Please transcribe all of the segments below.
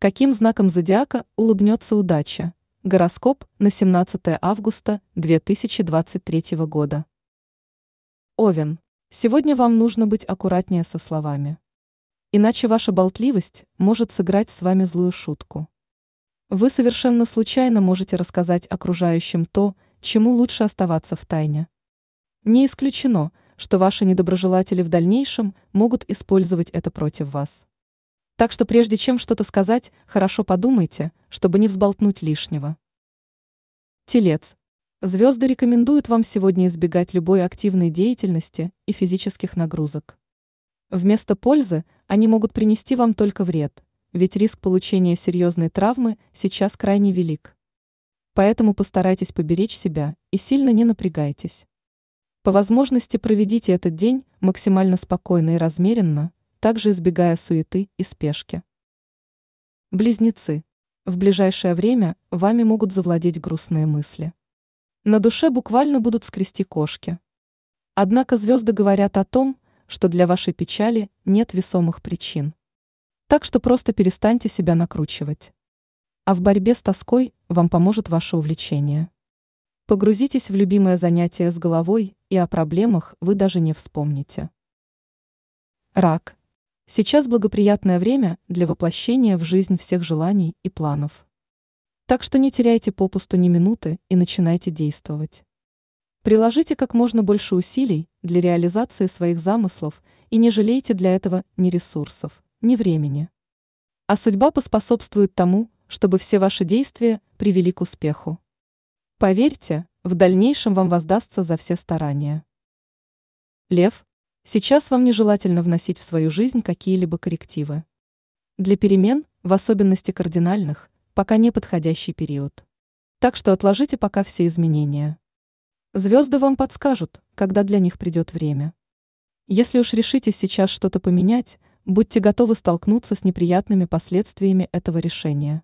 Каким знаком зодиака улыбнется удача? Гороскоп на 17 августа 2023 года. Овен. Сегодня вам нужно быть аккуратнее со словами. Иначе ваша болтливость может сыграть с вами злую шутку. Вы совершенно случайно можете рассказать окружающим то, чему лучше оставаться в тайне. Не исключено, что ваши недоброжелатели в дальнейшем могут использовать это против вас. Так что прежде чем что-то сказать, хорошо подумайте, чтобы не взболтнуть лишнего. Телец. Звезды рекомендуют вам сегодня избегать любой активной деятельности и физических нагрузок. Вместо пользы они могут принести вам только вред, ведь риск получения серьезной травмы сейчас крайне велик. Поэтому постарайтесь поберечь себя и сильно не напрягайтесь. По возможности проведите этот день максимально спокойно и размеренно, также избегая суеты и спешки. Близнецы. В ближайшее время вами могут завладеть грустные мысли. На душе буквально будут скрести кошки. Однако звезды говорят о том, что для вашей печали нет весомых причин. Так что просто перестаньте себя накручивать. А в борьбе с тоской вам поможет ваше увлечение. Погрузитесь в любимое занятие с головой, и о проблемах вы даже не вспомните. Рак. Сейчас благоприятное время для воплощения в жизнь всех желаний и планов. Так что не теряйте попусту ни минуты и начинайте действовать. Приложите как можно больше усилий для реализации своих замыслов и не жалейте для этого ни ресурсов, ни времени. А судьба поспособствует тому, чтобы все ваши действия привели к успеху. Поверьте, в дальнейшем вам воздастся за все старания. Лев, Сейчас вам нежелательно вносить в свою жизнь какие-либо коррективы. Для перемен, в особенности кардинальных, пока не подходящий период. Так что отложите пока все изменения. Звезды вам подскажут, когда для них придет время. Если уж решите сейчас что-то поменять, будьте готовы столкнуться с неприятными последствиями этого решения.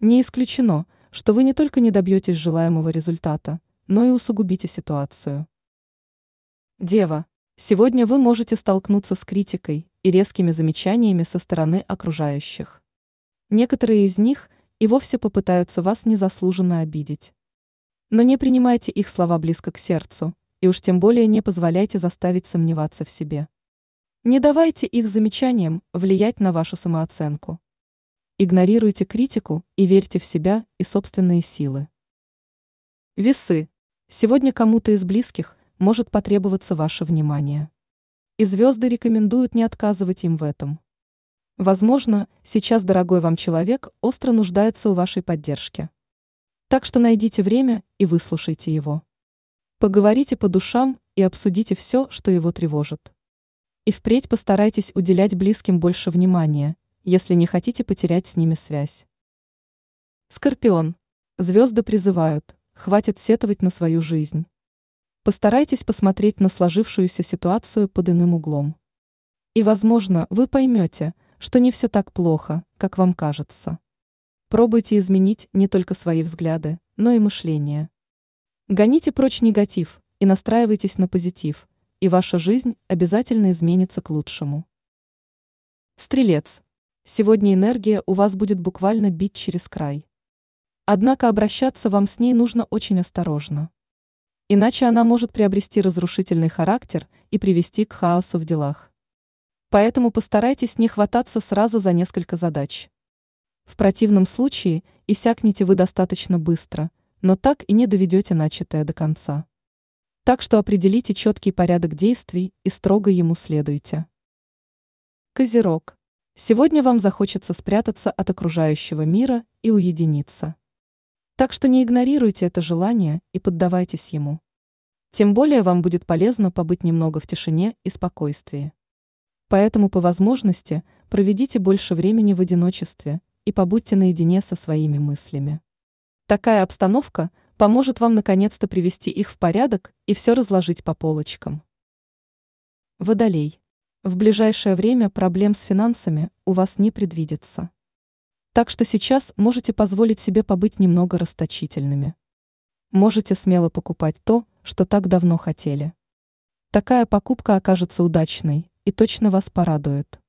Не исключено, что вы не только не добьетесь желаемого результата, но и усугубите ситуацию. Дева, Сегодня вы можете столкнуться с критикой и резкими замечаниями со стороны окружающих. Некоторые из них и вовсе попытаются вас незаслуженно обидеть. Но не принимайте их слова близко к сердцу, и уж тем более не позволяйте заставить сомневаться в себе. Не давайте их замечаниям влиять на вашу самооценку. Игнорируйте критику и верьте в себя и собственные силы. Весы. Сегодня кому-то из близких – может потребоваться ваше внимание. И звезды рекомендуют не отказывать им в этом. Возможно, сейчас дорогой вам человек остро нуждается у вашей поддержки. Так что найдите время и выслушайте его. Поговорите по душам и обсудите все, что его тревожит. И впредь постарайтесь уделять близким больше внимания, если не хотите потерять с ними связь. Скорпион. Звезды призывают, хватит сетовать на свою жизнь. Постарайтесь посмотреть на сложившуюся ситуацию под иным углом. И, возможно, вы поймете, что не все так плохо, как вам кажется. Пробуйте изменить не только свои взгляды, но и мышление. Гоните прочь негатив и настраивайтесь на позитив, и ваша жизнь обязательно изменится к лучшему. Стрелец. Сегодня энергия у вас будет буквально бить через край. Однако обращаться вам с ней нужно очень осторожно. Иначе она может приобрести разрушительный характер и привести к хаосу в делах. Поэтому постарайтесь не хвататься сразу за несколько задач. В противном случае иссякнете вы достаточно быстро, но так и не доведете начатое до конца. Так что определите четкий порядок действий и строго ему следуйте. Козерог. Сегодня вам захочется спрятаться от окружающего мира и уединиться. Так что не игнорируйте это желание и поддавайтесь ему. Тем более вам будет полезно побыть немного в тишине и спокойствии. Поэтому по возможности проведите больше времени в одиночестве и побудьте наедине со своими мыслями. Такая обстановка поможет вам наконец-то привести их в порядок и все разложить по полочкам. Водолей. В ближайшее время проблем с финансами у вас не предвидится. Так что сейчас можете позволить себе побыть немного расточительными. Можете смело покупать то, что так давно хотели. Такая покупка окажется удачной и точно вас порадует.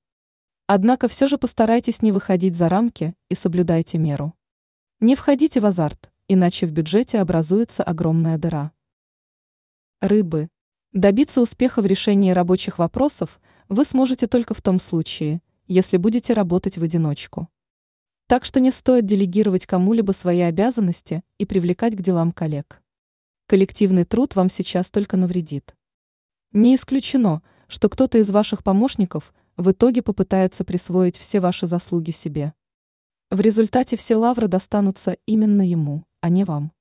Однако все же постарайтесь не выходить за рамки и соблюдайте меру. Не входите в азарт, иначе в бюджете образуется огромная дыра. Рыбы. Добиться успеха в решении рабочих вопросов вы сможете только в том случае, если будете работать в одиночку. Так что не стоит делегировать кому-либо свои обязанности и привлекать к делам коллег. Коллективный труд вам сейчас только навредит. Не исключено, что кто-то из ваших помощников в итоге попытается присвоить все ваши заслуги себе. В результате все лавры достанутся именно ему, а не вам.